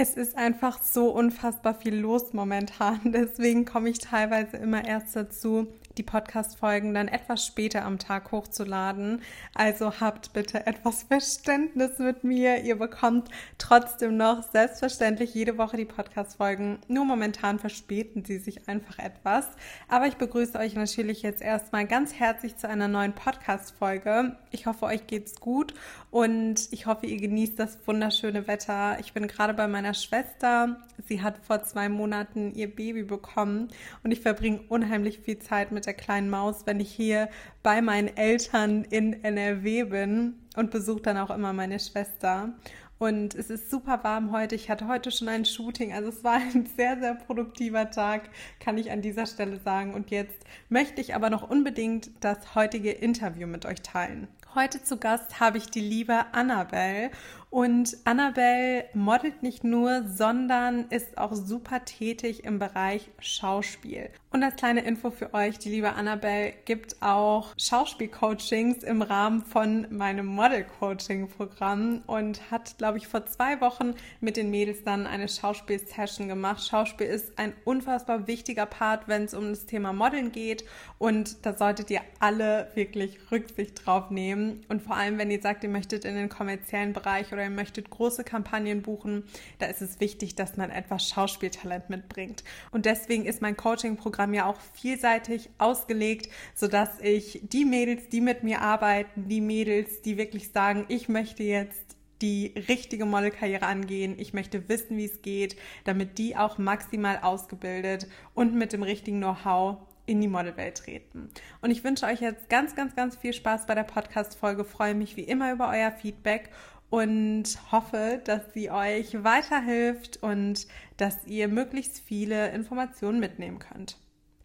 Es ist einfach so unfassbar viel los momentan. Deswegen komme ich teilweise immer erst dazu, die Podcast-Folgen dann etwas später am Tag hochzuladen. Also habt bitte etwas Verständnis mit mir. Ihr bekommt trotzdem noch selbstverständlich jede Woche die Podcast-Folgen. Nur momentan verspäten sie sich einfach etwas. Aber ich begrüße euch natürlich jetzt erstmal ganz herzlich zu einer neuen Podcast-Folge. Ich hoffe, euch geht's gut und ich hoffe, ihr genießt das wunderschöne Wetter. Ich bin gerade bei meiner Schwester. Sie hat vor zwei Monaten ihr Baby bekommen und ich verbringe unheimlich viel Zeit mit der kleinen Maus, wenn ich hier bei meinen Eltern in NRW bin und besuche dann auch immer meine Schwester. Und es ist super warm heute. Ich hatte heute schon ein Shooting. Also es war ein sehr, sehr produktiver Tag, kann ich an dieser Stelle sagen. Und jetzt möchte ich aber noch unbedingt das heutige Interview mit euch teilen. Heute zu Gast habe ich die liebe Annabelle und Annabelle modelt nicht nur, sondern ist auch super tätig im Bereich Schauspiel. Und als kleine Info für euch, die liebe Annabelle gibt auch Schauspielcoachings im Rahmen von meinem Model-Coaching-Programm und hat, glaube ich, vor zwei Wochen mit den Mädels dann eine Schauspiel-Session gemacht. Schauspiel ist ein unfassbar wichtiger Part, wenn es um das Thema Modeln geht und da solltet ihr alle wirklich Rücksicht drauf nehmen. Und vor allem, wenn ihr sagt, ihr möchtet in den kommerziellen Bereich oder ihr möchtet große Kampagnen buchen, da ist es wichtig, dass man etwas Schauspieltalent mitbringt. Und deswegen ist mein Coaching-Programm ja auch vielseitig ausgelegt, sodass ich die Mädels, die mit mir arbeiten, die Mädels, die wirklich sagen, ich möchte jetzt die richtige Modelkarriere angehen. Ich möchte wissen, wie es geht, damit die auch maximal ausgebildet und mit dem richtigen Know-how in die Modelwelt treten. Und ich wünsche euch jetzt ganz, ganz, ganz viel Spaß bei der Podcast-Folge. Freue mich wie immer über euer Feedback und hoffe, dass sie euch weiterhilft und dass ihr möglichst viele Informationen mitnehmen könnt.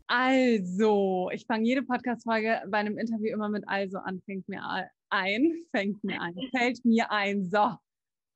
Also, ich fange jede Podcast-Folge bei einem Interview immer mit also an, fängt mir ein, fängt mir ein, fällt mir ein. So,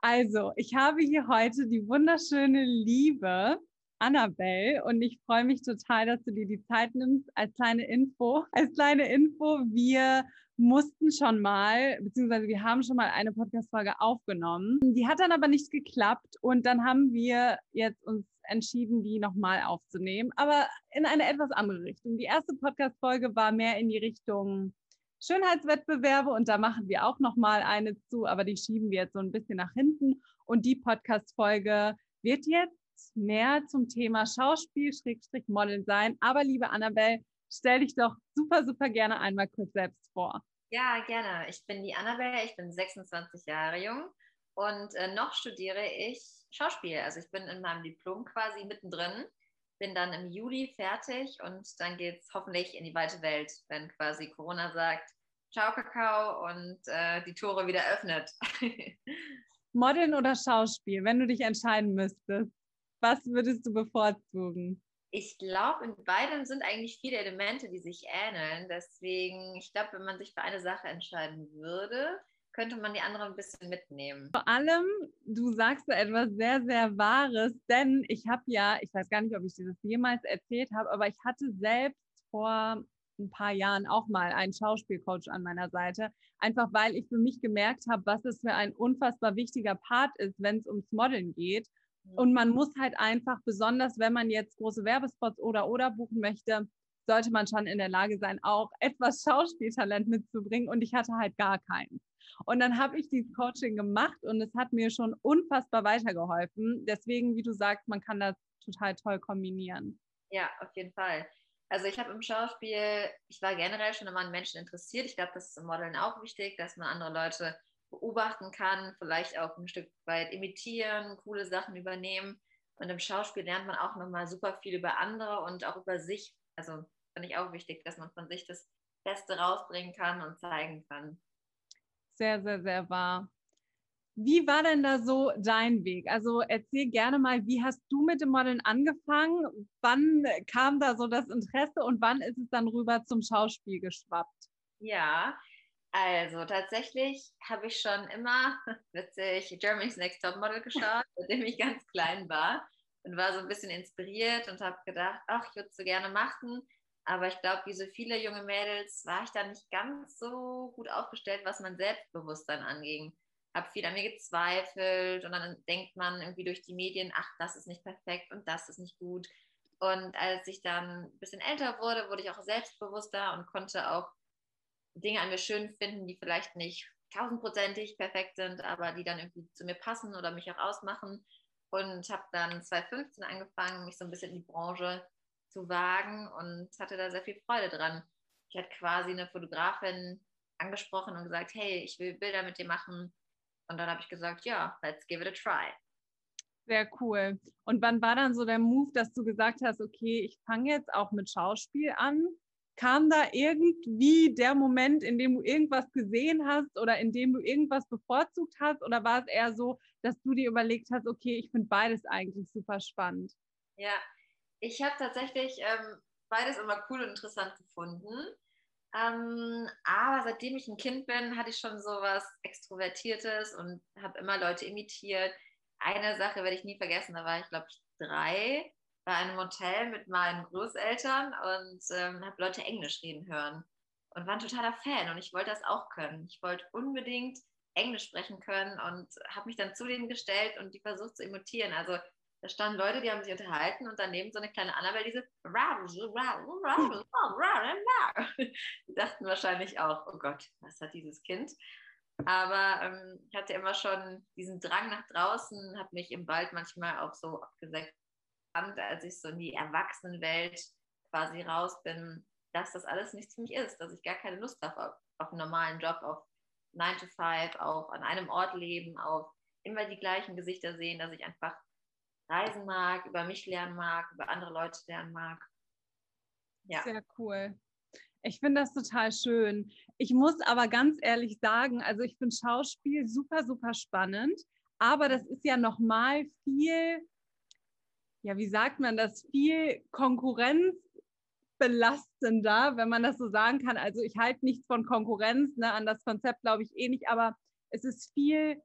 also, ich habe hier heute die wunderschöne Liebe Annabelle und ich freue mich total, dass du dir die Zeit nimmst als kleine Info. Als kleine Info, wir mussten schon mal, beziehungsweise wir haben schon mal eine Podcast-Folge aufgenommen. Die hat dann aber nicht geklappt und dann haben wir jetzt uns entschieden, die nochmal aufzunehmen, aber in eine etwas andere Richtung. Die erste Podcast-Folge war mehr in die Richtung Schönheitswettbewerbe und da machen wir auch nochmal eine zu, aber die schieben wir jetzt so ein bisschen nach hinten und die Podcast-Folge wird jetzt mehr zum Thema Schauspiel, Schrägstrich Modeln sein. Aber liebe Annabelle, stell dich doch super, super gerne einmal kurz selbst vor. Ja, gerne. Ich bin die Annabelle, ich bin 26 Jahre jung und äh, noch studiere ich Schauspiel. Also ich bin in meinem Diplom quasi mittendrin, bin dann im Juli fertig und dann geht es hoffentlich in die weite Welt, wenn quasi Corona sagt, ciao Kakao und äh, die Tore wieder öffnet. Modeln oder Schauspiel, wenn du dich entscheiden müsstest, was würdest du bevorzugen? ich glaube, in beidem sind eigentlich viele Elemente, die sich ähneln. Deswegen, ich glaube, wenn man sich für eine Sache entscheiden würde, könnte man die andere ein bisschen mitnehmen. Vor allem, du sagst da etwas sehr, sehr Wahres, denn ich habe ja, ich weiß gar nicht, ob ich dir das jemals erzählt habe, aber ich hatte selbst vor ein paar Jahren auch mal einen Schauspielcoach an meiner Seite, einfach weil ich für mich gemerkt habe, was es für ein unfassbar wichtiger Part ist, wenn es ums Modeln geht und man muss halt einfach, besonders wenn man jetzt große Werbespots oder oder buchen möchte, sollte man schon in der Lage sein, auch etwas Schauspieltalent mitzubringen. Und ich hatte halt gar keinen. Und dann habe ich dieses Coaching gemacht und es hat mir schon unfassbar weitergeholfen. Deswegen, wie du sagst, man kann das total toll kombinieren. Ja, auf jeden Fall. Also ich habe im Schauspiel, ich war generell schon immer an Menschen interessiert. Ich glaube, das ist im Modeln auch wichtig, dass man andere Leute beobachten kann, vielleicht auch ein Stück weit imitieren, coole Sachen übernehmen. Und im Schauspiel lernt man auch nochmal super viel über andere und auch über sich. Also finde ich auch wichtig, dass man von sich das Beste rausbringen kann und zeigen kann. Sehr, sehr, sehr wahr. Wie war denn da so dein Weg? Also erzähl gerne mal, wie hast du mit dem Modeln angefangen? Wann kam da so das Interesse und wann ist es dann rüber zum Schauspiel geschwappt? Ja, also tatsächlich habe ich schon immer, witzig, Germany's Next Top Model geschaut, seitdem ich ganz klein war und war so ein bisschen inspiriert und habe gedacht, ach, ich würde es so gerne machen. Aber ich glaube, wie so viele junge Mädels war ich da nicht ganz so gut aufgestellt, was mein Selbstbewusstsein anging. habe viel an mir gezweifelt und dann denkt man irgendwie durch die Medien, ach, das ist nicht perfekt und das ist nicht gut. Und als ich dann ein bisschen älter wurde, wurde ich auch selbstbewusster und konnte auch Dinge an mir schön finden, die vielleicht nicht tausendprozentig perfekt sind, aber die dann irgendwie zu mir passen oder mich auch ausmachen. Und habe dann 2015 angefangen, mich so ein bisschen in die Branche zu wagen und hatte da sehr viel Freude dran. Ich hatte quasi eine Fotografin angesprochen und gesagt, hey, ich will Bilder mit dir machen. Und dann habe ich gesagt, ja, let's give it a try. Sehr cool. Und wann war dann so der Move, dass du gesagt hast, okay, ich fange jetzt auch mit Schauspiel an? Kam da irgendwie der Moment, in dem du irgendwas gesehen hast oder in dem du irgendwas bevorzugt hast? Oder war es eher so, dass du dir überlegt hast, okay, ich finde beides eigentlich super spannend? Ja, ich habe tatsächlich ähm, beides immer cool und interessant gefunden. Ähm, aber seitdem ich ein Kind bin, hatte ich schon so was Extrovertiertes und habe immer Leute imitiert. Eine Sache werde ich nie vergessen, da war ich, glaube ich, drei bei einem Hotel mit meinen Großeltern und ähm, habe Leute Englisch reden hören und war ein totaler Fan und ich wollte das auch können. Ich wollte unbedingt Englisch sprechen können und habe mich dann zu denen gestellt und die versucht zu imitieren. Also da standen Leute, die haben sich unterhalten und daneben so eine kleine Annabelle, diese die dachten wahrscheinlich auch, oh Gott, was hat dieses Kind? Aber ähm, ich hatte immer schon diesen Drang nach draußen, habe mich im Wald manchmal auch so abgesägt als ich so in die Erwachsenenwelt quasi raus bin, dass das alles nichts für mich ist, dass ich gar keine Lust habe auf, auf einen normalen Job, auf 9 to 5, auf an einem Ort leben, auf immer die gleichen Gesichter sehen, dass ich einfach reisen mag, über mich lernen mag, über andere Leute lernen mag. Ja. Sehr cool. Ich finde das total schön. Ich muss aber ganz ehrlich sagen, also ich finde Schauspiel super, super spannend, aber das ist ja nochmal viel ja, wie sagt man das, viel konkurrenzbelastender, wenn man das so sagen kann. Also ich halte nichts von Konkurrenz, ne, an das Konzept glaube ich eh nicht, aber es ist viel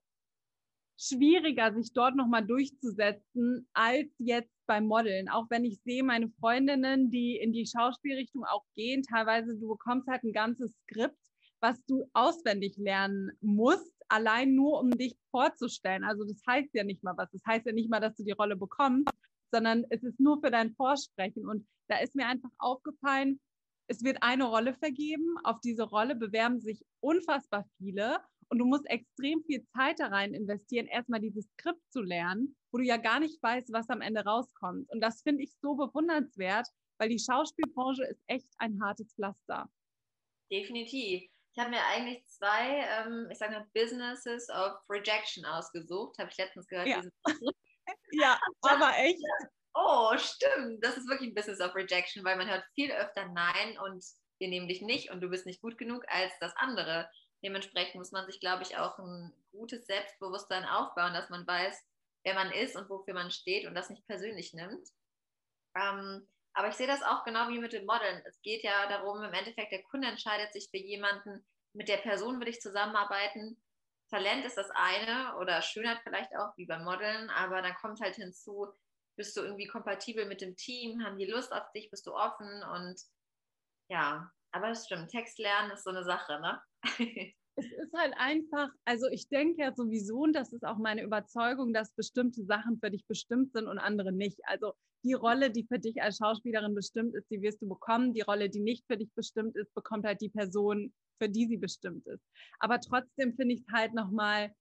schwieriger, sich dort nochmal durchzusetzen, als jetzt beim Modeln. Auch wenn ich sehe, meine Freundinnen, die in die Schauspielrichtung auch gehen, teilweise, du bekommst halt ein ganzes Skript, was du auswendig lernen musst, allein nur um dich vorzustellen. Also das heißt ja nicht mal was. Das heißt ja nicht mal, dass du die Rolle bekommst, sondern es ist nur für dein Vorsprechen. Und da ist mir einfach aufgefallen, es wird eine Rolle vergeben. Auf diese Rolle bewerben sich unfassbar viele. Und du musst extrem viel Zeit da rein investieren, erstmal dieses Skript zu lernen, wo du ja gar nicht weißt, was am Ende rauskommt. Und das finde ich so bewundernswert, weil die Schauspielbranche ist echt ein hartes Pflaster. Definitiv. Ich habe mir eigentlich zwei, ähm, ich sage mal, Businesses of Rejection ausgesucht, habe ich letztens gehört. Ja. Ja, aber echt. Oh, stimmt. Das ist wirklich ein Business of Rejection, weil man hört viel öfter Nein und wir nehmen dich nicht und du bist nicht gut genug als das andere. Dementsprechend muss man sich, glaube ich, auch ein gutes Selbstbewusstsein aufbauen, dass man weiß, wer man ist und wofür man steht und das nicht persönlich nimmt. Ähm, aber ich sehe das auch genau wie mit dem Modeln. Es geht ja darum, im Endeffekt, der Kunde entscheidet sich für jemanden, mit der Person will ich zusammenarbeiten Talent ist das eine oder Schönheit vielleicht auch, wie beim Modeln, aber dann kommt halt hinzu, bist du irgendwie kompatibel mit dem Team, haben die Lust auf dich, bist du offen und ja, aber es stimmt, Text lernen ist so eine Sache, ne? es ist halt einfach, also ich denke ja sowieso, und das ist auch meine Überzeugung, dass bestimmte Sachen für dich bestimmt sind und andere nicht. Also die Rolle, die für dich als Schauspielerin bestimmt ist, die wirst du bekommen. Die Rolle, die nicht für dich bestimmt ist, bekommt halt die Person, für die sie bestimmt ist. Aber trotzdem finde ich es halt nochmal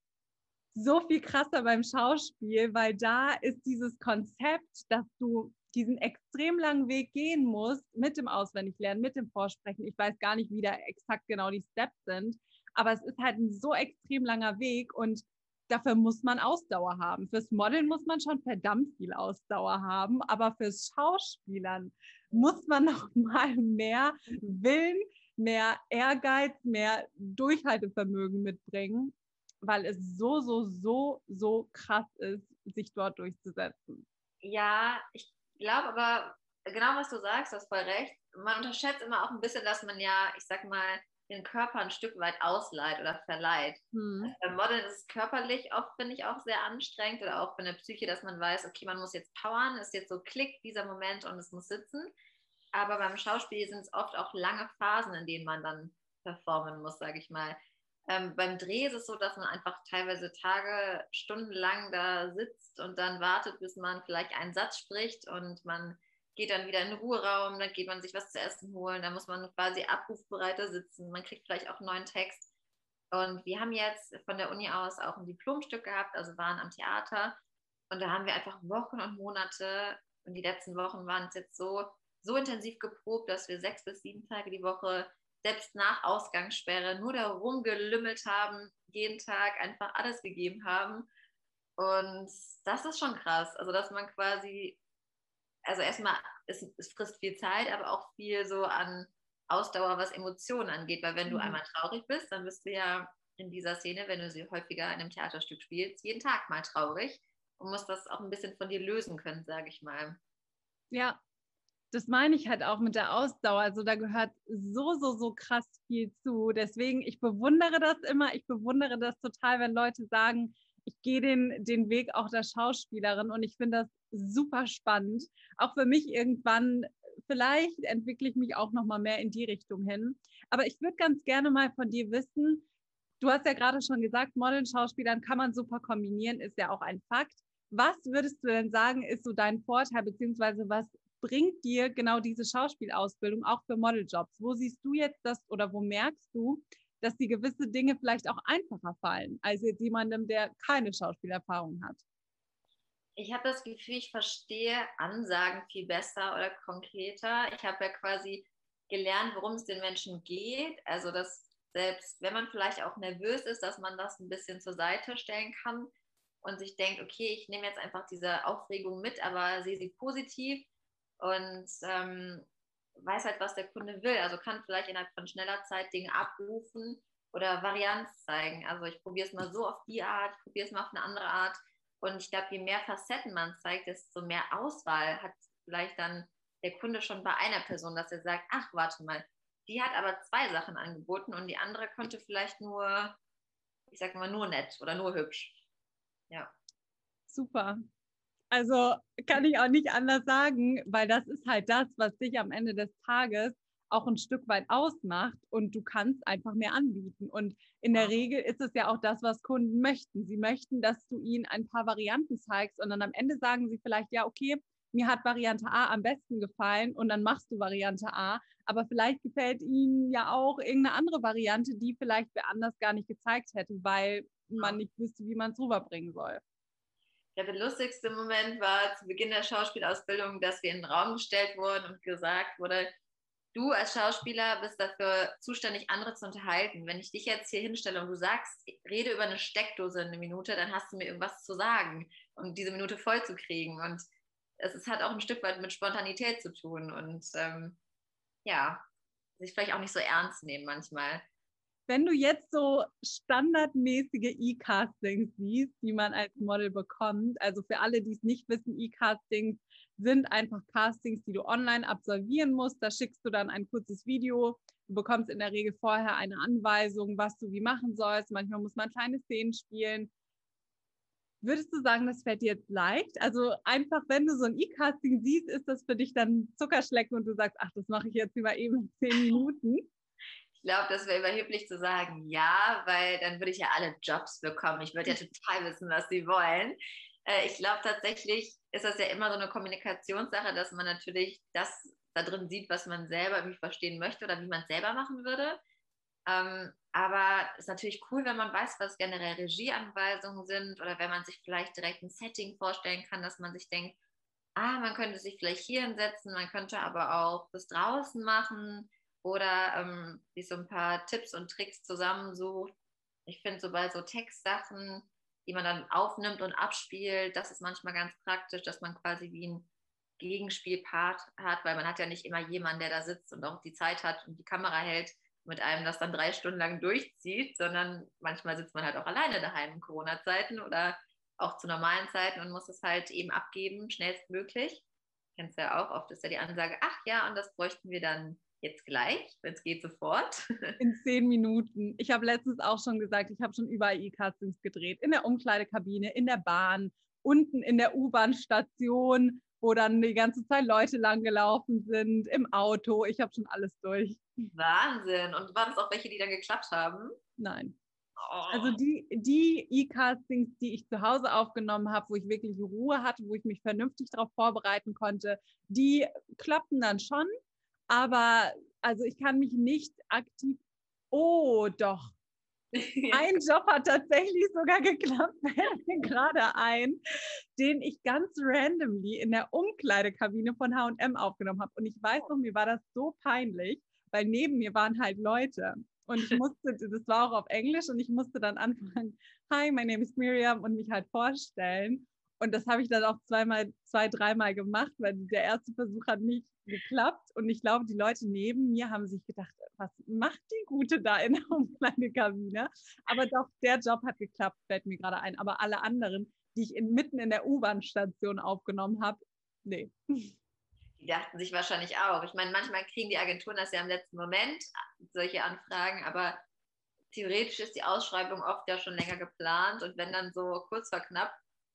so viel krasser beim Schauspiel, weil da ist dieses Konzept, dass du diesen extrem langen Weg gehen musst mit dem Auswendiglernen, mit dem Vorsprechen. Ich weiß gar nicht, wie da exakt genau die Steps sind, aber es ist halt ein so extrem langer Weg und dafür muss man Ausdauer haben. Fürs Modeln muss man schon verdammt viel Ausdauer haben, aber fürs Schauspielern muss man noch mal mehr Willen, mehr Ehrgeiz, mehr Durchhaltevermögen mitbringen, weil es so, so, so, so krass ist, sich dort durchzusetzen. Ja, ich glaube aber, genau was du sagst, du hast voll recht. Man unterschätzt immer auch ein bisschen, dass man ja, ich sag mal, den Körper ein Stück weit ausleiht oder verleiht. Hm. Beim Modeln ist es körperlich oft, finde ich, auch sehr anstrengend oder auch für eine Psyche, dass man weiß, okay, man muss jetzt powern, ist jetzt so klick, dieser Moment und es muss sitzen. Aber beim Schauspiel sind es oft auch lange Phasen, in denen man dann performen muss, sage ich mal. Ähm, beim Dreh ist es so, dass man einfach teilweise Tage, stundenlang da sitzt und dann wartet, bis man vielleicht einen Satz spricht und man geht dann wieder in den Ruheraum, dann geht man sich was zu essen holen, dann muss man quasi abrufbereiter sitzen, man kriegt vielleicht auch einen neuen Text. Und wir haben jetzt von der Uni aus auch ein Diplomstück gehabt, also waren am Theater und da haben wir einfach Wochen und Monate und die letzten Wochen waren es jetzt so, so intensiv geprobt, dass wir sechs bis sieben Tage die Woche selbst nach Ausgangssperre nur da rumgelümmelt haben, jeden Tag einfach alles gegeben haben. Und das ist schon krass. Also, dass man quasi, also erstmal, es, es frisst viel Zeit, aber auch viel so an Ausdauer, was Emotionen angeht. Weil wenn mhm. du einmal traurig bist, dann bist du ja in dieser Szene, wenn du sie häufiger in einem Theaterstück spielst, jeden Tag mal traurig und musst das auch ein bisschen von dir lösen können, sage ich mal. Ja, das meine ich halt auch mit der Ausdauer. Also da gehört so, so, so krass viel zu. Deswegen, ich bewundere das immer. Ich bewundere das total, wenn Leute sagen, ich gehe den, den Weg auch der Schauspielerin und ich finde das super spannend. Auch für mich irgendwann, vielleicht entwickle ich mich auch nochmal mehr in die Richtung hin. Aber ich würde ganz gerne mal von dir wissen, du hast ja gerade schon gesagt, Model Schauspielern kann man super kombinieren, ist ja auch ein Fakt. Was würdest du denn sagen, ist so dein Vorteil, beziehungsweise was bringt dir genau diese Schauspielausbildung auch für Modeljobs? Wo siehst du jetzt das oder wo merkst du, dass die gewisse Dinge vielleicht auch einfacher fallen, als jetzt jemandem, der keine Schauspielerfahrung hat? Ich habe das Gefühl, ich verstehe Ansagen viel besser oder konkreter. Ich habe ja quasi gelernt, worum es den Menschen geht. Also, dass selbst wenn man vielleicht auch nervös ist, dass man das ein bisschen zur Seite stellen kann und sich denkt, okay, ich nehme jetzt einfach diese Aufregung mit, aber sehe sie positiv und ähm, weiß halt, was der Kunde will. Also kann vielleicht innerhalb von schneller Zeit Dinge abrufen oder Varianz zeigen. Also ich probiere es mal so auf die Art, ich probiere es mal auf eine andere Art. Und ich glaube, je mehr Facetten man zeigt, desto mehr Auswahl hat vielleicht dann der Kunde schon bei einer Person, dass er sagt, ach, warte mal, die hat aber zwei Sachen angeboten und die andere konnte vielleicht nur, ich sag mal, nur nett oder nur hübsch. Ja. Super. Also kann ich auch nicht anders sagen, weil das ist halt das, was dich am Ende des Tages auch ein Stück weit ausmacht und du kannst einfach mehr anbieten. Und in der Regel ist es ja auch das, was Kunden möchten. Sie möchten, dass du ihnen ein paar Varianten zeigst und dann am Ende sagen sie vielleicht, ja, okay, mir hat Variante A am besten gefallen und dann machst du Variante A, aber vielleicht gefällt ihnen ja auch irgendeine andere Variante, die vielleicht wer anders gar nicht gezeigt hätte, weil man nicht wüsste, wie man es rüberbringen soll. Ja, der lustigste Moment war zu Beginn der Schauspielausbildung, dass wir in den Raum gestellt wurden und gesagt wurde, du als Schauspieler bist dafür zuständig, andere zu unterhalten. Wenn ich dich jetzt hier hinstelle und du sagst, rede über eine Steckdose in eine Minute, dann hast du mir irgendwas zu sagen, um diese Minute voll zu kriegen. Und es hat auch ein Stück weit mit Spontanität zu tun und ähm, ja, sich vielleicht auch nicht so ernst nehmen manchmal wenn du jetzt so standardmäßige E-Castings siehst, die man als Model bekommt, also für alle, die es nicht wissen, E-Castings sind einfach Castings, die du online absolvieren musst. Da schickst du dann ein kurzes Video. Du bekommst in der Regel vorher eine Anweisung, was du wie machen sollst. Manchmal muss man kleine Szenen spielen. Würdest du sagen, das fällt dir jetzt leicht? Also einfach, wenn du so ein E-Casting siehst, ist das für dich dann Zuckerschlecken und du sagst, ach, das mache ich jetzt über eben zehn Minuten? Ich glaube, das wäre überheblich zu sagen, ja, weil dann würde ich ja alle Jobs bekommen. Ich würde ja total wissen, was sie wollen. Äh, ich glaube tatsächlich ist das ja immer so eine Kommunikationssache, dass man natürlich das da drin sieht, was man selber irgendwie verstehen möchte oder wie man es selber machen würde. Ähm, aber es ist natürlich cool, wenn man weiß, was generell Regieanweisungen sind oder wenn man sich vielleicht direkt ein Setting vorstellen kann, dass man sich denkt, ah, man könnte sich vielleicht hier hinsetzen, man könnte aber auch das draußen machen oder ähm, sich so ein paar Tipps und Tricks zusammensucht. Ich finde so bei so Textsachen, die man dann aufnimmt und abspielt, das ist manchmal ganz praktisch, dass man quasi wie ein Gegenspielpart hat, weil man hat ja nicht immer jemanden, der da sitzt und auch die Zeit hat und die Kamera hält, mit einem das dann drei Stunden lang durchzieht, sondern manchmal sitzt man halt auch alleine daheim in Corona-Zeiten oder auch zu normalen Zeiten und muss es halt eben abgeben, schnellstmöglich. Kennst du ja auch, oft ist ja die Ansage, ach ja, und das bräuchten wir dann jetzt gleich, es geht sofort. In zehn Minuten. Ich habe letztens auch schon gesagt, ich habe schon überall E-Castings gedreht. In der Umkleidekabine, in der Bahn, unten in der U-Bahn-Station, wo dann die ganze Zeit Leute langgelaufen sind, im Auto. Ich habe schon alles durch. Wahnsinn. Und waren es auch welche, die dann geklappt haben? Nein. Also die, die E-Castings, die ich zu Hause aufgenommen habe, wo ich wirklich Ruhe hatte, wo ich mich vernünftig darauf vorbereiten konnte, die klappten dann schon. Aber also ich kann mich nicht aktiv. Oh, doch. Ein Job hat tatsächlich sogar geklappt, fällt mir gerade ein, den ich ganz randomly in der Umkleidekabine von HM aufgenommen habe. Und ich weiß noch, mir war das so peinlich, weil neben mir waren halt Leute. Und ich musste, das war auch auf Englisch, und ich musste dann anfangen, hi, my name is Miriam und mich halt vorstellen. Und das habe ich dann auch zweimal, zwei, dreimal gemacht, weil der erste Versuch hat nicht geklappt. Und ich glaube, die Leute neben mir haben sich gedacht, was macht die Gute da in der Umkleidekabine? Aber doch, der Job hat geklappt, fällt mir gerade ein. Aber alle anderen, die ich in, mitten in der U-Bahn-Station aufgenommen habe, nee. Die dachten sich wahrscheinlich auch. Ich meine, manchmal kriegen die Agenturen das ja im letzten Moment, solche Anfragen, aber theoretisch ist die Ausschreibung oft ja schon länger geplant und wenn dann so kurz vor knapp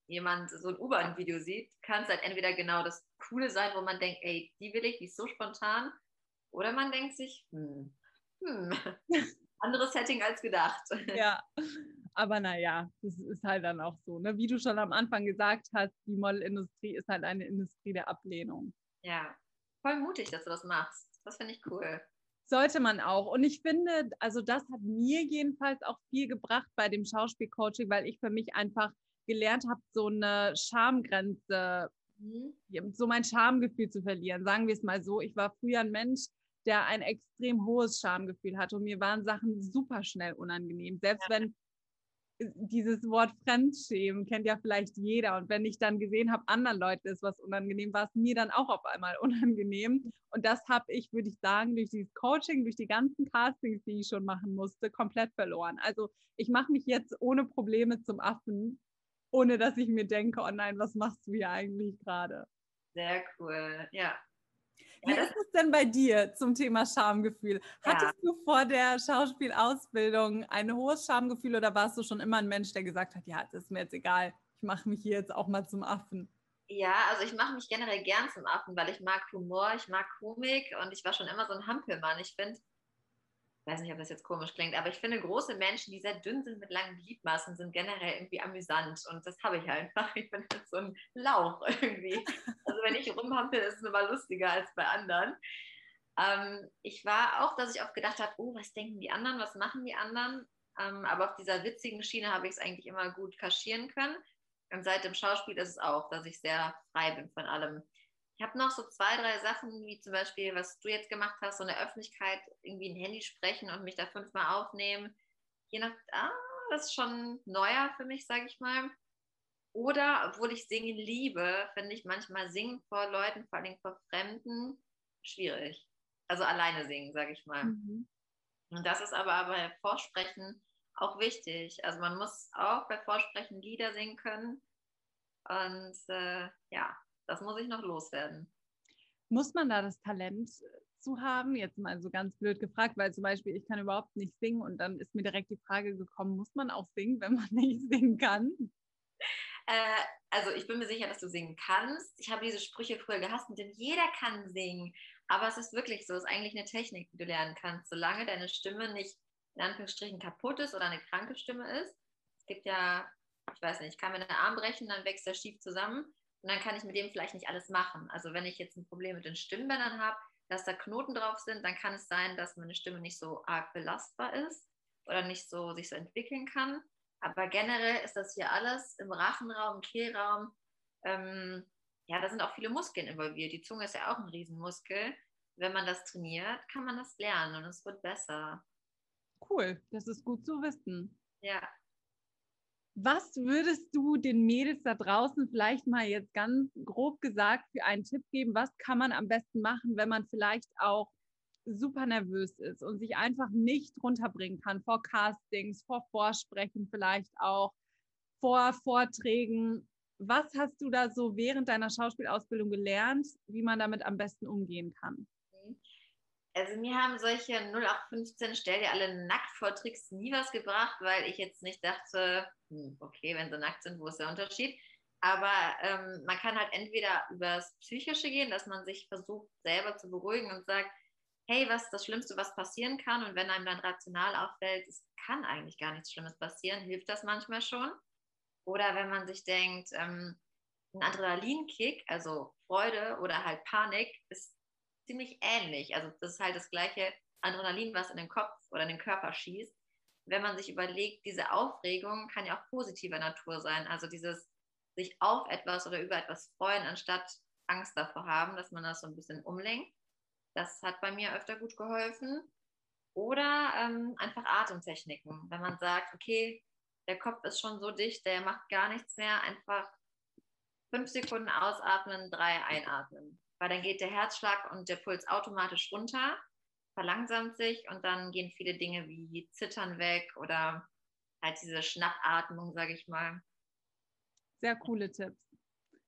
jemand so ein U-Bahn-Video sieht, kann es halt entweder genau das Coole sein, wo man denkt, ey, die will ich, die ist so spontan, oder man denkt sich, hm, hm, anderes Setting als gedacht. Ja, aber naja, das ist halt dann auch so. Ne? Wie du schon am Anfang gesagt hast, die Modelindustrie ist halt eine Industrie der Ablehnung. Ja, voll mutig, dass du das machst. Das finde ich cool. Sollte man auch. Und ich finde, also das hat mir jedenfalls auch viel gebracht bei dem Schauspielcoaching, weil ich für mich einfach gelernt habe, so eine Schamgrenze, mhm. so mein Schamgefühl zu verlieren. Sagen wir es mal so. Ich war früher ein Mensch, der ein extrem hohes Schamgefühl hatte und mir waren Sachen super schnell unangenehm. Selbst ja. wenn dieses Wort Fremdschämen kennt ja vielleicht jeder. Und wenn ich dann gesehen habe, anderen Leuten ist was unangenehm, war es mir dann auch auf einmal unangenehm. Und das habe ich, würde ich sagen, durch dieses Coaching, durch die ganzen Castings, die ich schon machen musste, komplett verloren. Also ich mache mich jetzt ohne Probleme zum Affen, ohne dass ich mir denke, oh nein, was machst du hier eigentlich gerade? Sehr cool, ja. Wie ist es denn bei dir zum Thema Schamgefühl? Hattest ja. du vor der Schauspielausbildung ein hohes Schamgefühl oder warst du schon immer ein Mensch, der gesagt hat, ja, das ist mir jetzt egal, ich mache mich hier jetzt auch mal zum Affen? Ja, also ich mache mich generell gern zum Affen, weil ich mag Humor, ich mag Komik und ich war schon immer so ein Hampelmann. Ich finde, ich weiß nicht, ob das jetzt komisch klingt, aber ich finde, große Menschen, die sehr dünn sind mit langen Gliedmaßen, sind generell irgendwie amüsant. Und das habe ich einfach. Ich bin halt so ein Lauch irgendwie. Also wenn ich rumhampel, ist es immer lustiger als bei anderen. Ähm, ich war auch, dass ich oft gedacht habe, oh, was denken die anderen, was machen die anderen? Ähm, aber auf dieser witzigen Schiene habe ich es eigentlich immer gut kaschieren können. Und seit dem Schauspiel ist es auch, dass ich sehr frei bin von allem. Ich habe noch so zwei, drei Sachen, wie zum Beispiel, was du jetzt gemacht hast, so in der Öffentlichkeit irgendwie ein Handy sprechen und mich da fünfmal aufnehmen. Je nach, ah, das ist schon neuer für mich, sage ich mal. Oder, obwohl ich Singen liebe, finde ich manchmal Singen vor Leuten, vor allem vor Fremden, schwierig. Also alleine singen, sage ich mal. Mhm. Und das ist aber bei Vorsprechen auch wichtig. Also man muss auch bei Vorsprechen Lieder singen können. Und äh, ja, das muss ich noch loswerden. Muss man da das Talent zu haben? Jetzt mal so ganz blöd gefragt, weil zum Beispiel ich kann überhaupt nicht singen und dann ist mir direkt die Frage gekommen, muss man auch singen, wenn man nicht singen kann? Äh, also ich bin mir sicher, dass du singen kannst. Ich habe diese Sprüche früher gehasst, denn jeder kann singen. Aber es ist wirklich so, es ist eigentlich eine Technik, die du lernen kannst, solange deine Stimme nicht in Anführungsstrichen kaputt ist oder eine kranke Stimme ist. Es gibt ja, ich weiß nicht, ich kann mir den Arm brechen, dann wächst er schief zusammen. Und dann kann ich mit dem vielleicht nicht alles machen. Also wenn ich jetzt ein Problem mit den Stimmbändern habe, dass da Knoten drauf sind, dann kann es sein, dass meine Stimme nicht so arg belastbar ist oder nicht so sich so entwickeln kann. Aber generell ist das hier alles im Rachenraum, im Kehlraum. Ähm, ja, da sind auch viele Muskeln involviert. Die Zunge ist ja auch ein Riesenmuskel. Wenn man das trainiert, kann man das lernen und es wird besser. Cool, das ist gut zu wissen. Ja, was würdest du den Mädels da draußen vielleicht mal jetzt ganz grob gesagt für einen Tipp geben? Was kann man am besten machen, wenn man vielleicht auch super nervös ist und sich einfach nicht runterbringen kann vor Castings, vor Vorsprechen vielleicht auch, vor Vorträgen? Was hast du da so während deiner Schauspielausbildung gelernt, wie man damit am besten umgehen kann? Also mir haben solche 0815 Stell dir alle nackt vor Tricks nie was gebracht, weil ich jetzt nicht dachte, hm, okay, wenn sie nackt sind, wo ist der Unterschied? Aber ähm, man kann halt entweder übers Psychische gehen, dass man sich versucht, selber zu beruhigen und sagt, hey, was ist das Schlimmste, was passieren kann? Und wenn einem dann rational auffällt, es kann eigentlich gar nichts Schlimmes passieren, hilft das manchmal schon. Oder wenn man sich denkt, ähm, ein Adrenalinkick, also Freude oder halt Panik, ist ziemlich ähnlich. Also das ist halt das gleiche Adrenalin, was in den Kopf oder in den Körper schießt. Wenn man sich überlegt, diese Aufregung kann ja auch positiver Natur sein. Also dieses sich auf etwas oder über etwas freuen, anstatt Angst davor haben, dass man das so ein bisschen umlenkt. Das hat bei mir öfter gut geholfen. Oder ähm, einfach Atemtechniken. Wenn man sagt, okay, der Kopf ist schon so dicht, der macht gar nichts mehr, einfach fünf Sekunden ausatmen, drei einatmen. Weil dann geht der Herzschlag und der Puls automatisch runter, verlangsamt sich und dann gehen viele Dinge wie Zittern weg oder halt diese Schnappatmung, sage ich mal. Sehr coole Tipps.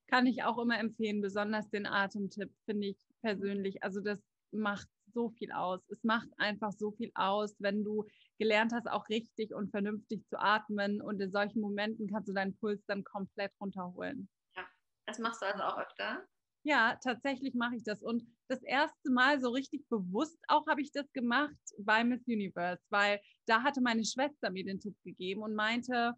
Kann ich auch immer empfehlen, besonders den Atemtipp, finde ich persönlich. Also das macht so viel aus. Es macht einfach so viel aus, wenn du gelernt hast, auch richtig und vernünftig zu atmen. Und in solchen Momenten kannst du deinen Puls dann komplett runterholen. Ja, das machst du also auch öfter? Ja, tatsächlich mache ich das. Und das erste Mal so richtig bewusst auch habe ich das gemacht bei Miss Universe, weil da hatte meine Schwester mir den Tipp gegeben und meinte,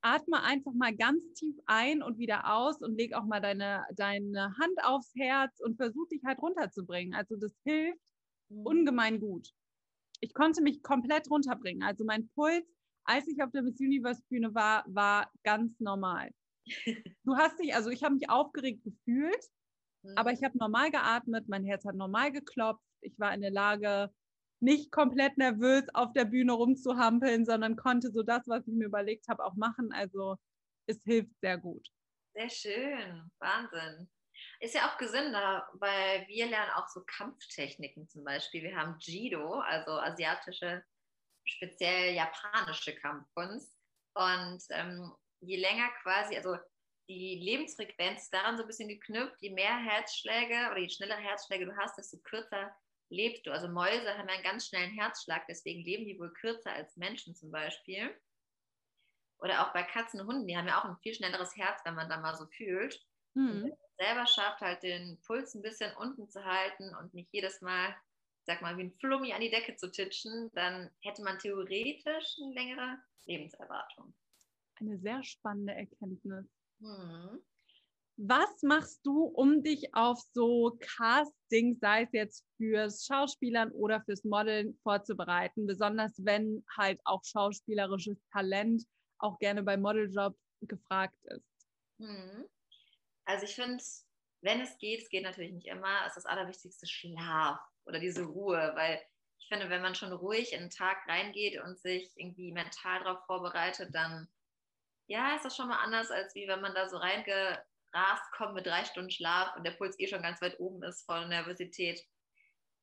atme einfach mal ganz tief ein und wieder aus und leg auch mal deine, deine Hand aufs Herz und versuch dich halt runterzubringen. Also das hilft mhm. ungemein gut. Ich konnte mich komplett runterbringen. Also mein Puls, als ich auf der Miss Universe Bühne war, war ganz normal. Du hast dich, also ich habe mich aufgeregt gefühlt, mhm. aber ich habe normal geatmet, mein Herz hat normal geklopft, ich war in der Lage, nicht komplett nervös auf der Bühne rumzuhampeln, sondern konnte so das, was ich mir überlegt habe, auch machen. Also es hilft sehr gut. Sehr schön, Wahnsinn. Ist ja auch gesünder, weil wir lernen auch so Kampftechniken zum Beispiel. Wir haben Jido, also asiatische, speziell japanische Kampfkunst. Und ähm, je länger quasi, also die Lebensfrequenz daran so ein bisschen geknüpft, je mehr Herzschläge oder je schneller Herzschläge du hast, desto kürzer lebst du. Also Mäuse haben einen ganz schnellen Herzschlag, deswegen leben die wohl kürzer als Menschen zum Beispiel. Oder auch bei Katzen und Hunden, die haben ja auch ein viel schnelleres Herz, wenn man da mal so fühlt. Mhm. Und wenn man selber schafft, halt den Puls ein bisschen unten zu halten und nicht jedes Mal, sag mal, wie ein Flummi an die Decke zu titschen, dann hätte man theoretisch eine längere Lebenserwartung. Eine sehr spannende Erkenntnis. Mhm. Was machst du, um dich auf so Castings, sei es jetzt fürs Schauspielern oder fürs Modeln vorzubereiten, besonders wenn halt auch schauspielerisches Talent auch gerne bei Modeljobs gefragt ist? Hm. Also ich finde, wenn es geht, es geht natürlich nicht immer, ist das Allerwichtigste Schlaf oder diese Ruhe, weil ich finde, wenn man schon ruhig in den Tag reingeht und sich irgendwie mental darauf vorbereitet, dann ja, ist das schon mal anders, als wie wenn man da so reinge rast kommt mit drei Stunden Schlaf und der Puls eh schon ganz weit oben ist von Nervosität.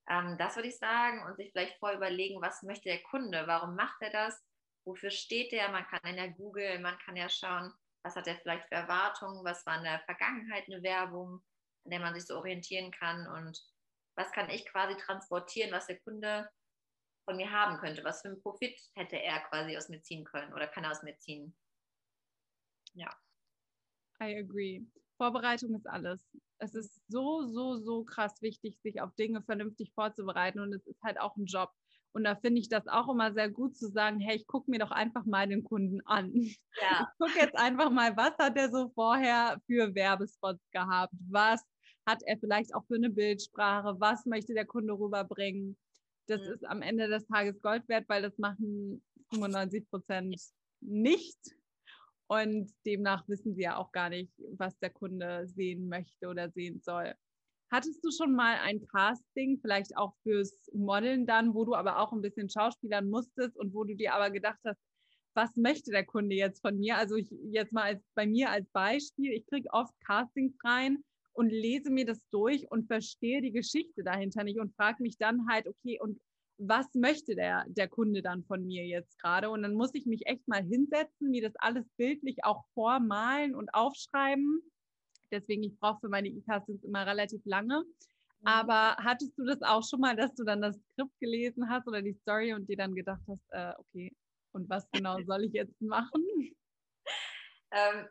Ähm, das würde ich sagen und sich vielleicht vorher überlegen, was möchte der Kunde, warum macht er das, wofür steht er, man kann ja googeln, man kann ja schauen, was hat er vielleicht für Erwartungen, was war in der Vergangenheit eine Werbung, an der man sich so orientieren kann und was kann ich quasi transportieren, was der Kunde von mir haben könnte, was für einen Profit hätte er quasi aus mir ziehen können oder kann er aus mir ziehen. Ja. I agree. Vorbereitung ist alles. Es ist so, so, so krass wichtig, sich auf Dinge vernünftig vorzubereiten und es ist halt auch ein Job. Und da finde ich das auch immer sehr gut zu sagen, hey, ich gucke mir doch einfach mal den Kunden an. Ja. Ich gucke jetzt einfach mal, was hat er so vorher für Werbespots gehabt? Was hat er vielleicht auch für eine Bildsprache? Was möchte der Kunde rüberbringen? Das mhm. ist am Ende des Tages Gold wert, weil das machen 95 Prozent nicht. Und demnach wissen sie ja auch gar nicht, was der Kunde sehen möchte oder sehen soll. Hattest du schon mal ein Casting, vielleicht auch fürs Modeln dann, wo du aber auch ein bisschen schauspielern musstest und wo du dir aber gedacht hast, was möchte der Kunde jetzt von mir? Also ich, jetzt mal als, bei mir als Beispiel, ich kriege oft Castings rein und lese mir das durch und verstehe die Geschichte dahinter nicht und frage mich dann halt, okay, und was möchte der, der Kunde dann von mir jetzt gerade? Und dann muss ich mich echt mal hinsetzen, mir das alles bildlich auch vormalen und aufschreiben. Deswegen, ich brauche für meine E-Castings immer relativ lange. Mhm. Aber hattest du das auch schon mal, dass du dann das Skript gelesen hast oder die Story und dir dann gedacht hast, äh, okay, und was genau soll ich jetzt machen? Ähm,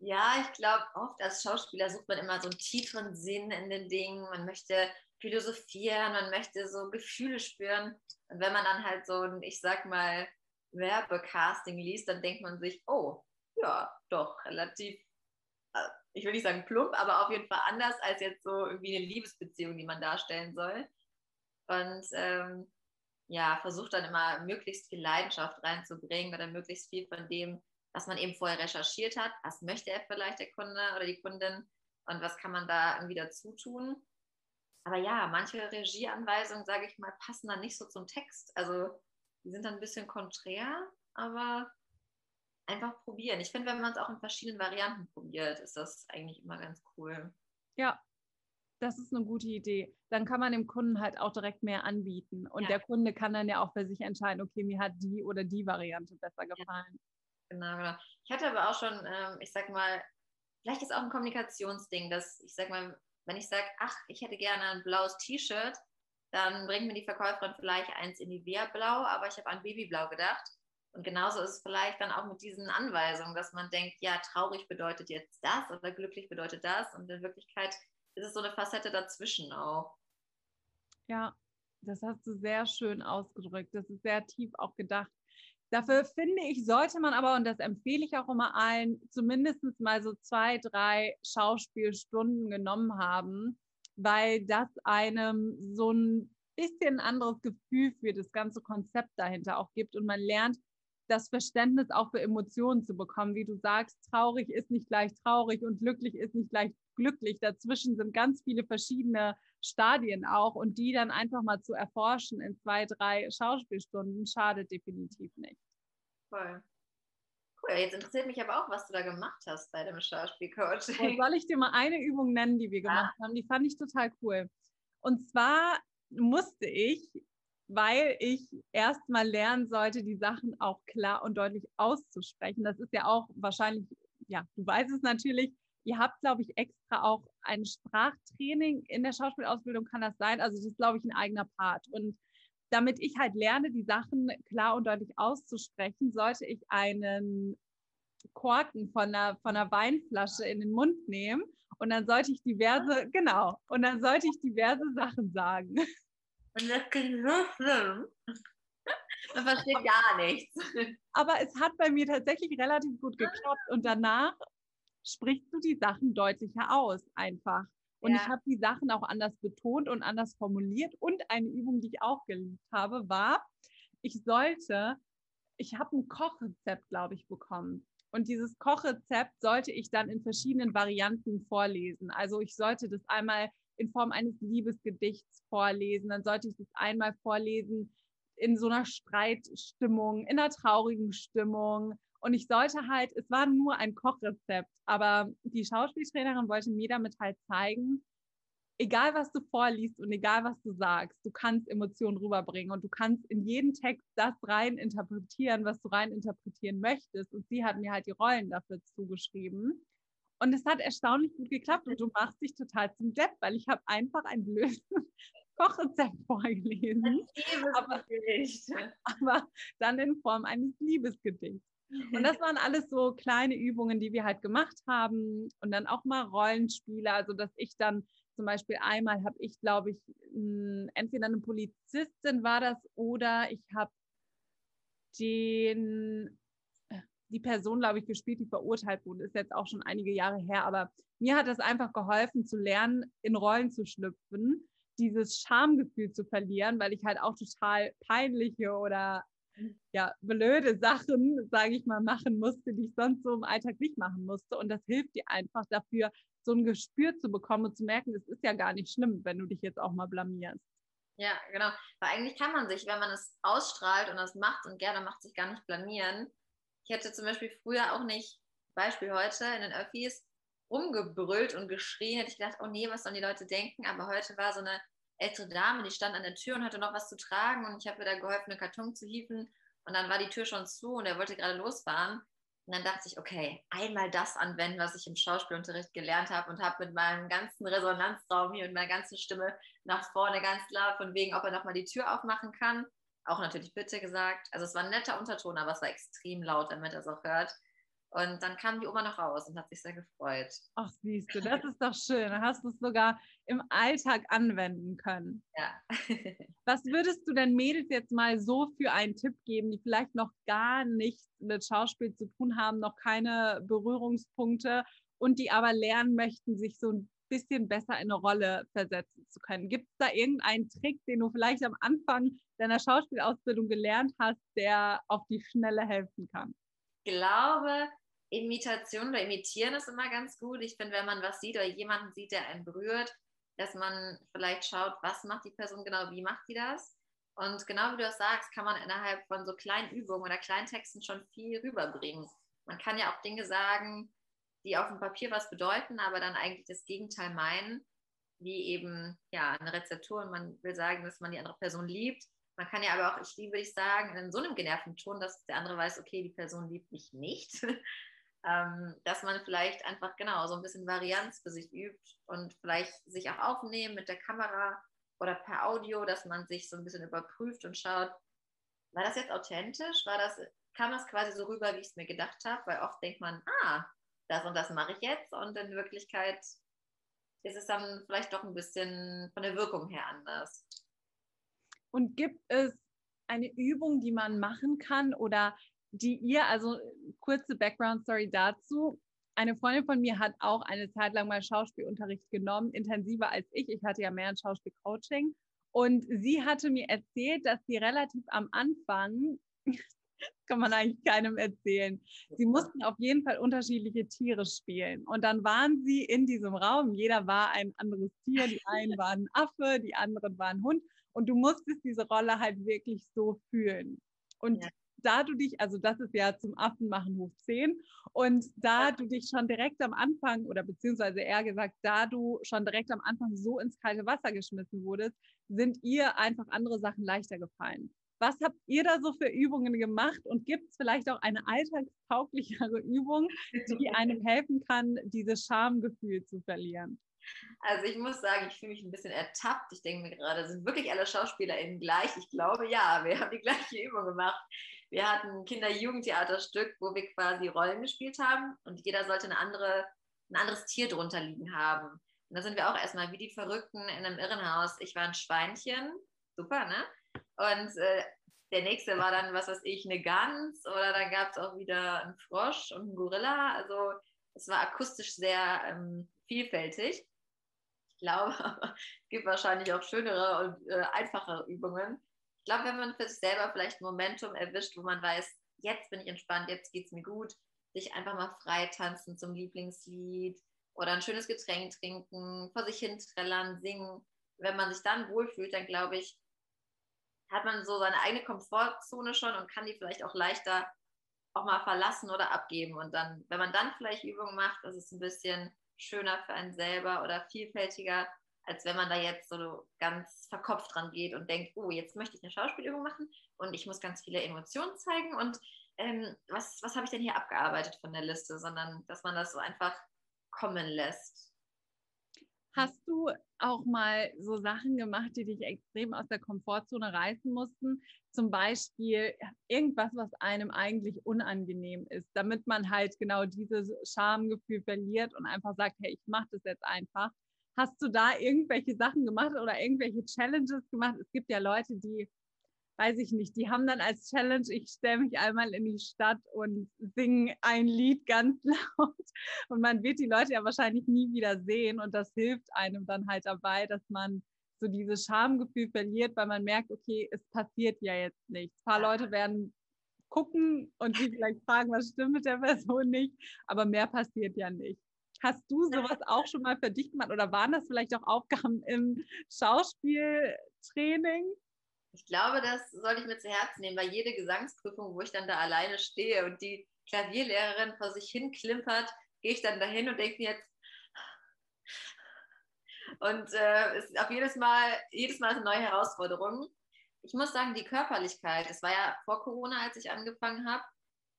Ja, ich glaube, oft als Schauspieler sucht man immer so einen tieferen Sinn in den Dingen. Man möchte philosophieren, man möchte so Gefühle spüren. Und wenn man dann halt so ein, ich sag mal, Werbecasting liest, dann denkt man sich, oh, ja, doch, relativ, äh, ich will nicht sagen plump, aber auf jeden Fall anders als jetzt so irgendwie eine Liebesbeziehung, die man darstellen soll. Und ähm, ja, versucht dann immer möglichst viel Leidenschaft reinzubringen oder möglichst viel von dem, was man eben vorher recherchiert hat. Was möchte er vielleicht der Kunde oder die Kundin und was kann man da irgendwie dazu tun? Aber ja, manche Regieanweisungen, sage ich mal, passen dann nicht so zum Text. Also die sind dann ein bisschen konträr, aber einfach probieren. Ich finde, wenn man es auch in verschiedenen Varianten probiert, ist das eigentlich immer ganz cool. Ja, das ist eine gute Idee. Dann kann man dem Kunden halt auch direkt mehr anbieten. Und ja. der Kunde kann dann ja auch für sich entscheiden, okay, mir hat die oder die Variante besser gefallen. Genau, genau. Ich hatte aber auch schon, ähm, ich sag mal, vielleicht ist auch ein Kommunikationsding, dass ich sag mal, wenn ich sage, ach, ich hätte gerne ein blaues T-Shirt, dann bringt mir die Verkäuferin vielleicht eins in die Blau, aber ich habe an Babyblau gedacht. Und genauso ist es vielleicht dann auch mit diesen Anweisungen, dass man denkt, ja, traurig bedeutet jetzt das oder glücklich bedeutet das. Und in Wirklichkeit ist es so eine Facette dazwischen auch. Ja, das hast du sehr schön ausgedrückt. Das ist sehr tief auch gedacht. Dafür finde ich, sollte man aber, und das empfehle ich auch immer allen, zumindest mal so zwei, drei Schauspielstunden genommen haben, weil das einem so ein bisschen anderes Gefühl für das ganze Konzept dahinter auch gibt und man lernt, das Verständnis auch für Emotionen zu bekommen. Wie du sagst, traurig ist nicht gleich traurig und glücklich ist nicht gleich glücklich. Dazwischen sind ganz viele verschiedene Stadien auch und die dann einfach mal zu erforschen in zwei, drei Schauspielstunden schadet definitiv nicht. Voll. Cool, jetzt interessiert mich aber auch, was du da gemacht hast bei dem Schauspielcoaching. Soll ich dir mal eine Übung nennen, die wir gemacht ah. haben? Die fand ich total cool. Und zwar musste ich weil ich erst mal lernen sollte, die Sachen auch klar und deutlich auszusprechen. Das ist ja auch wahrscheinlich, ja, du weißt es natürlich, ihr habt, glaube ich, extra auch ein Sprachtraining in der Schauspielausbildung, kann das sein? Also das ist, glaube ich, ein eigener Part. Und damit ich halt lerne, die Sachen klar und deutlich auszusprechen, sollte ich einen Korken von einer, von einer Weinflasche in den Mund nehmen und dann sollte ich diverse, genau, und dann sollte ich diverse Sachen sagen. Und das klingt so schlimm. Man versteht gar nichts. Aber es hat bei mir tatsächlich relativ gut geklappt und danach sprichst du die Sachen deutlicher aus, einfach. Und ja. ich habe die Sachen auch anders betont und anders formuliert. Und eine Übung, die ich auch geliebt habe, war, ich sollte, ich habe ein Kochrezept, glaube ich, bekommen. Und dieses Kochrezept sollte ich dann in verschiedenen Varianten vorlesen. Also ich sollte das einmal in Form eines Liebesgedichts vorlesen. Dann sollte ich das einmal vorlesen in so einer Streitstimmung, in einer traurigen Stimmung. Und ich sollte halt, es war nur ein Kochrezept, aber die Schauspieltrainerin wollte mir damit halt zeigen, egal was du vorliest und egal was du sagst, du kannst Emotionen rüberbringen und du kannst in jeden Text das rein interpretieren, was du rein interpretieren möchtest. Und sie hat mir halt die Rollen dafür zugeschrieben. Und es hat erstaunlich gut geklappt und du machst dich total zum Depp, weil ich habe einfach ein blödes Kochrezept vorgelesen. Aber, aber dann in Form eines Liebesgedichts. Und das waren alles so kleine Übungen, die wir halt gemacht haben und dann auch mal Rollenspiele, also dass ich dann zum Beispiel einmal habe ich, glaube ich, entweder eine Polizistin war das oder ich habe den die Person, glaube ich, gespielt, die verurteilt wurde, ist jetzt auch schon einige Jahre her, aber mir hat es einfach geholfen zu lernen, in Rollen zu schlüpfen, dieses Schamgefühl zu verlieren, weil ich halt auch total peinliche oder ja, blöde Sachen, sage ich mal, machen musste, die ich sonst so im Alltag nicht machen musste. Und das hilft dir einfach dafür, so ein Gespür zu bekommen und zu merken, es ist ja gar nicht schlimm, wenn du dich jetzt auch mal blamierst. Ja, genau. Weil eigentlich kann man sich, wenn man es ausstrahlt und das macht und gerne macht, sich gar nicht blamieren. Ich hätte zum Beispiel früher auch nicht, Beispiel heute in den Öffis, rumgebrüllt und geschrien. Hätte ich gedacht, oh nee, was sollen die Leute denken? Aber heute war so eine ältere Dame, die stand an der Tür und hatte noch was zu tragen und ich habe ihr da geholfen, einen Karton zu hieven. Und dann war die Tür schon zu und er wollte gerade losfahren. Und dann dachte ich, okay, einmal das anwenden, was ich im Schauspielunterricht gelernt habe und habe mit meinem ganzen Resonanzraum hier und meiner ganzen Stimme nach vorne ganz laut von wegen, ob er nochmal die Tür aufmachen kann auch natürlich bitte gesagt. Also es war ein netter Unterton, aber es war extrem laut, damit er es auch hört. Und dann kam die Oma noch raus und hat sich sehr gefreut. Ach, siehst du, das ist doch schön. Dann hast du es sogar im Alltag anwenden können. Ja. Was würdest du denn Mädels jetzt mal so für einen Tipp geben, die vielleicht noch gar nichts mit Schauspiel zu tun haben, noch keine Berührungspunkte und die aber lernen möchten, sich so ein bisschen besser in eine Rolle versetzen zu können? Gibt es da irgendeinen Trick, den du vielleicht am Anfang deiner Schauspielausbildung gelernt hast, der auf die Schnelle helfen kann? Glaube, Imitation oder Imitieren ist immer ganz gut. Ich finde, wenn man was sieht oder jemanden sieht, der einen berührt, dass man vielleicht schaut, was macht die Person genau, wie macht die das. Und genau wie du das sagst, kann man innerhalb von so kleinen Übungen oder kleinen Texten schon viel rüberbringen. Man kann ja auch Dinge sagen, die auf dem Papier was bedeuten, aber dann eigentlich das Gegenteil meinen, wie eben ja eine Rezeptur und man will sagen, dass man die andere Person liebt man kann ja aber auch, ich liebe, würde ich sagen, in so einem genervten Ton, dass der andere weiß, okay, die Person liebt mich nicht. ähm, dass man vielleicht einfach genau so ein bisschen Varianz für sich übt und vielleicht sich auch aufnehmen mit der Kamera oder per Audio, dass man sich so ein bisschen überprüft und schaut, war das jetzt authentisch? War das, kam das quasi so rüber, wie ich es mir gedacht habe? Weil oft denkt man, ah, das und das mache ich jetzt und in Wirklichkeit ist es dann vielleicht doch ein bisschen von der Wirkung her anders. Und gibt es eine Übung, die man machen kann oder die ihr, also kurze Background-Story dazu. Eine Freundin von mir hat auch eine Zeit lang mal Schauspielunterricht genommen, intensiver als ich. Ich hatte ja mehr ein Schauspielcoaching. Und sie hatte mir erzählt, dass sie relativ am Anfang, das kann man eigentlich keinem erzählen, sie mussten auf jeden Fall unterschiedliche Tiere spielen. Und dann waren sie in diesem Raum, jeder war ein anderes Tier, die einen waren Affe, die anderen waren Hund. Und du musstest diese Rolle halt wirklich so fühlen. Und ja. da du dich, also das ist ja zum Affen machen hoch 10. Und da du dich schon direkt am Anfang, oder beziehungsweise eher gesagt, da du schon direkt am Anfang so ins kalte Wasser geschmissen wurdest, sind ihr einfach andere Sachen leichter gefallen. Was habt ihr da so für Übungen gemacht und gibt es vielleicht auch eine alltagstauglichere Übung, die einem helfen kann, dieses Schamgefühl zu verlieren? Also ich muss sagen, ich fühle mich ein bisschen ertappt. Ich denke mir gerade, sind wirklich alle SchauspielerInnen gleich? Ich glaube ja, wir haben die gleiche Übung gemacht. Wir hatten ein Kinder-Jugendtheaterstück, wo wir quasi Rollen gespielt haben und jeder sollte eine andere, ein anderes Tier drunter liegen haben. Und da sind wir auch erstmal wie die Verrückten in einem Irrenhaus. Ich war ein Schweinchen, super, ne? Und äh, der nächste war dann, was weiß ich, eine Gans oder dann gab es auch wieder einen Frosch und einen Gorilla. Also es war akustisch sehr ähm, vielfältig. Ich glaube, es gibt wahrscheinlich auch schönere und äh, einfachere Übungen. Ich glaube, wenn man für sich selber vielleicht ein Momentum erwischt, wo man weiß, jetzt bin ich entspannt, jetzt geht es mir gut, sich einfach mal frei tanzen zum Lieblingslied oder ein schönes Getränk trinken, vor sich hin trällern, singen. Wenn man sich dann wohlfühlt, dann glaube ich, hat man so seine eigene Komfortzone schon und kann die vielleicht auch leichter auch mal verlassen oder abgeben. Und dann, wenn man dann vielleicht Übungen macht, ist es ein bisschen schöner für einen selber oder vielfältiger, als wenn man da jetzt so ganz verkopft dran geht und denkt, oh, jetzt möchte ich eine Schauspielübung machen und ich muss ganz viele Emotionen zeigen und ähm, was, was habe ich denn hier abgearbeitet von der Liste, sondern dass man das so einfach kommen lässt. Hast du auch mal so Sachen gemacht, die dich extrem aus der Komfortzone reißen mussten? Zum Beispiel irgendwas, was einem eigentlich unangenehm ist, damit man halt genau dieses Schamgefühl verliert und einfach sagt, hey, ich mache das jetzt einfach. Hast du da irgendwelche Sachen gemacht oder irgendwelche Challenges gemacht? Es gibt ja Leute, die weiß ich nicht, die haben dann als Challenge, ich stelle mich einmal in die Stadt und singe ein Lied ganz laut. Und man wird die Leute ja wahrscheinlich nie wieder sehen. Und das hilft einem dann halt dabei, dass man so dieses Schamgefühl verliert, weil man merkt, okay, es passiert ja jetzt nichts. Ein paar Leute werden gucken und sich vielleicht fragen, was stimmt mit der Person nicht, aber mehr passiert ja nicht. Hast du sowas auch schon mal für dich gemacht oder waren das vielleicht auch Aufgaben im Schauspieltraining? Ich glaube, das sollte ich mir zu Herzen nehmen, weil jede Gesangsprüfung, wo ich dann da alleine stehe und die Klavierlehrerin vor sich hin klimpert, gehe ich dann dahin und denke mir jetzt, und äh, es ist auf jedes Mal, jedes Mal eine neue Herausforderung. Ich muss sagen, die Körperlichkeit, es war ja vor Corona, als ich angefangen habe,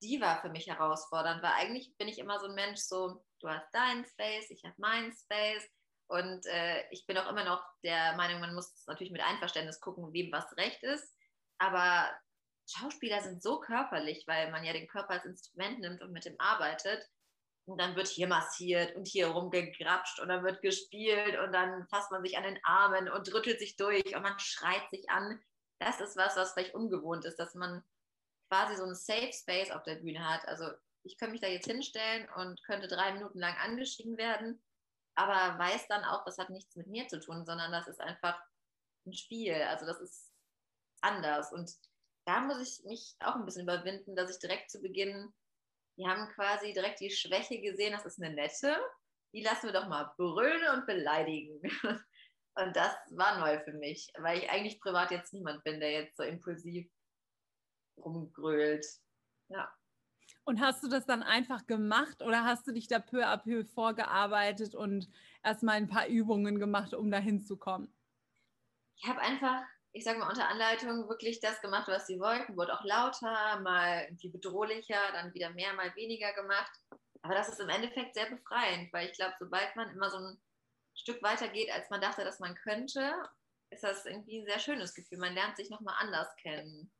die war für mich herausfordernd, weil eigentlich bin ich immer so ein Mensch, so, du hast deinen Space, ich habe meinen Space, und äh, ich bin auch immer noch der Meinung, man muss natürlich mit Einverständnis gucken, wem was recht ist. Aber Schauspieler sind so körperlich, weil man ja den Körper als Instrument nimmt und mit dem arbeitet. Und dann wird hier massiert und hier rumgegrapscht und dann wird gespielt und dann fasst man sich an den Armen und rüttelt sich durch und man schreit sich an. Das ist was, was vielleicht ungewohnt ist, dass man quasi so einen Safe Space auf der Bühne hat. Also ich könnte mich da jetzt hinstellen und könnte drei Minuten lang angeschrieben werden, aber weiß dann auch, das hat nichts mit mir zu tun, sondern das ist einfach ein Spiel. Also das ist anders. Und da muss ich mich auch ein bisschen überwinden, dass ich direkt zu Beginn, die haben quasi direkt die Schwäche gesehen, das ist eine nette, die lassen wir doch mal brüllen und beleidigen. Und das war neu für mich, weil ich eigentlich privat jetzt niemand bin, der jetzt so impulsiv rumgrölt. Ja. Und hast du das dann einfach gemacht oder hast du dich da peu à peu vorgearbeitet und erstmal ein paar Übungen gemacht, um da hinzukommen? Ich habe einfach ich sage mal, unter Anleitung wirklich das gemacht, was sie wollten. Wurde auch lauter, mal irgendwie bedrohlicher, dann wieder mehr, mal weniger gemacht. Aber das ist im Endeffekt sehr befreiend, weil ich glaube, sobald man immer so ein Stück weiter geht, als man dachte, dass man könnte, ist das irgendwie ein sehr schönes Gefühl. Man lernt sich nochmal anders kennen.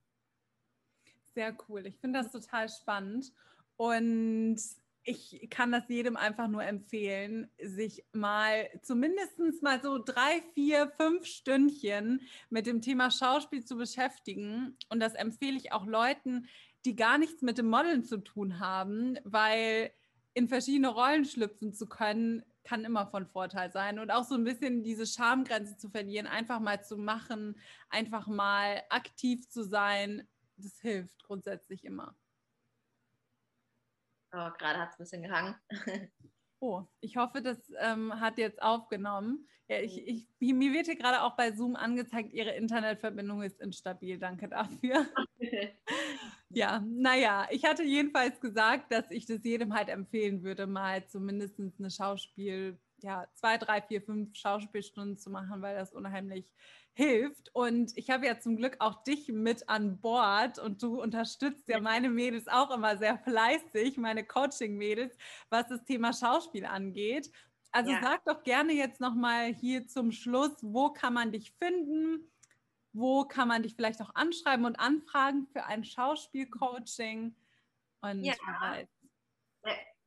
Sehr cool. Ich finde das total spannend. Und ich kann das jedem einfach nur empfehlen, sich mal zumindest mal so drei, vier, fünf Stündchen mit dem Thema Schauspiel zu beschäftigen. Und das empfehle ich auch Leuten, die gar nichts mit dem Modeln zu tun haben, weil in verschiedene Rollen schlüpfen zu können, kann immer von Vorteil sein. Und auch so ein bisschen diese Schamgrenze zu verlieren, einfach mal zu machen, einfach mal aktiv zu sein, das hilft grundsätzlich immer. Oh, gerade hat es ein bisschen gehangen. Oh, ich hoffe, das ähm, hat jetzt aufgenommen. Ja, ich, ich, mir wird hier gerade auch bei Zoom angezeigt, Ihre Internetverbindung ist instabil. Danke dafür. ja, naja, ich hatte jedenfalls gesagt, dass ich das jedem halt empfehlen würde, mal zumindest eine Schauspiel, ja, zwei, drei, vier, fünf Schauspielstunden zu machen, weil das unheimlich hilft. Und ich habe ja zum Glück auch dich mit an Bord und du unterstützt ja meine Mädels auch immer sehr fleißig, meine Coaching-Mädels, was das Thema Schauspiel angeht. Also ja. sag doch gerne jetzt nochmal hier zum Schluss, wo kann man dich finden? Wo kann man dich vielleicht auch anschreiben und anfragen für ein Schauspielcoaching? Und ja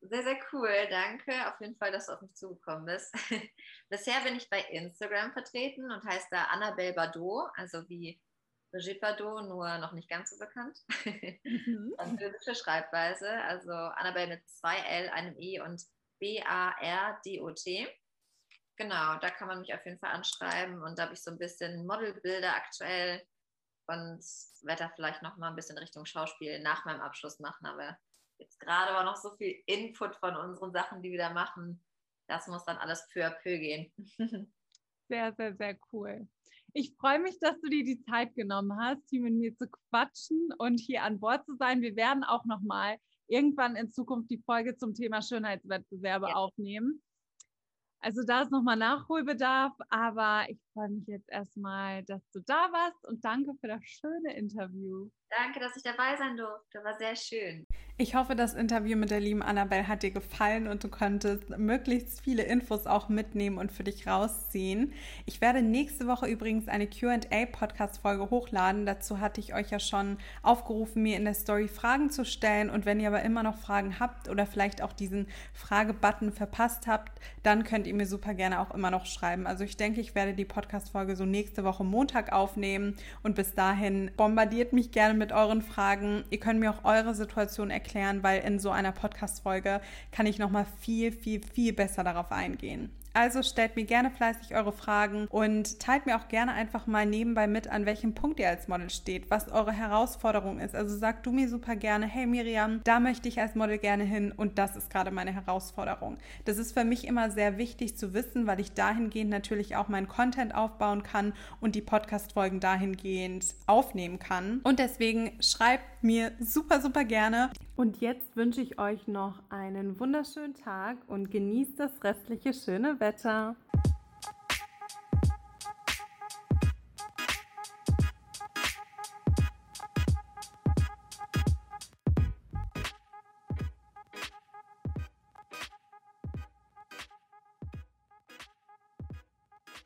sehr, sehr cool. Danke auf jeden Fall, dass du auf mich zugekommen bist. Bisher bin ich bei Instagram vertreten und heißt da Annabelle Bardot, also wie Brigitte Bardot, nur noch nicht ganz so bekannt. Mhm. Französische Schreibweise, also Annabelle mit zwei L, einem E und B-A-R-D-O-T. Genau, da kann man mich auf jeden Fall anschreiben und da habe ich so ein bisschen Modelbilder aktuell und werde da vielleicht noch mal ein bisschen Richtung Schauspiel nach meinem Abschluss machen, aber jetzt gerade war noch so viel Input von unseren Sachen, die wir da machen. Das muss dann alles peu à peu gehen. Sehr, sehr, sehr cool. Ich freue mich, dass du dir die Zeit genommen hast, hier mit mir zu quatschen und hier an Bord zu sein. Wir werden auch noch mal irgendwann in Zukunft die Folge zum Thema Schönheitswettbewerbe ja. aufnehmen. Also da ist nochmal Nachholbedarf, aber ich freue mich jetzt erstmal, dass du da warst und danke für das schöne Interview. Danke, dass ich dabei sein durfte. War sehr schön. Ich hoffe, das Interview mit der lieben Annabelle hat dir gefallen und du konntest möglichst viele Infos auch mitnehmen und für dich rausziehen. Ich werde nächste Woche übrigens eine QA-Podcast-Folge hochladen. Dazu hatte ich euch ja schon aufgerufen, mir in der Story Fragen zu stellen. Und wenn ihr aber immer noch Fragen habt oder vielleicht auch diesen Frage-Button verpasst habt, dann könnt ihr mir super gerne auch immer noch schreiben. Also ich denke, ich werde die Podcast-Folge so nächste Woche Montag aufnehmen und bis dahin bombardiert mich gerne mit mit euren Fragen. Ihr könnt mir auch eure Situation erklären, weil in so einer Podcast-Folge kann ich nochmal viel, viel, viel besser darauf eingehen. Also stellt mir gerne fleißig eure Fragen und teilt mir auch gerne einfach mal nebenbei mit, an welchem Punkt ihr als Model steht, was eure Herausforderung ist. Also sag du mir super gerne, hey Miriam, da möchte ich als Model gerne hin und das ist gerade meine Herausforderung. Das ist für mich immer sehr wichtig zu wissen, weil ich dahingehend natürlich auch meinen Content aufbauen kann und die Podcast-Folgen dahingehend aufnehmen kann. Und deswegen schreibt mir super, super gerne. Und jetzt wünsche ich euch noch einen wunderschönen Tag und genießt das restliche schöne Wetter.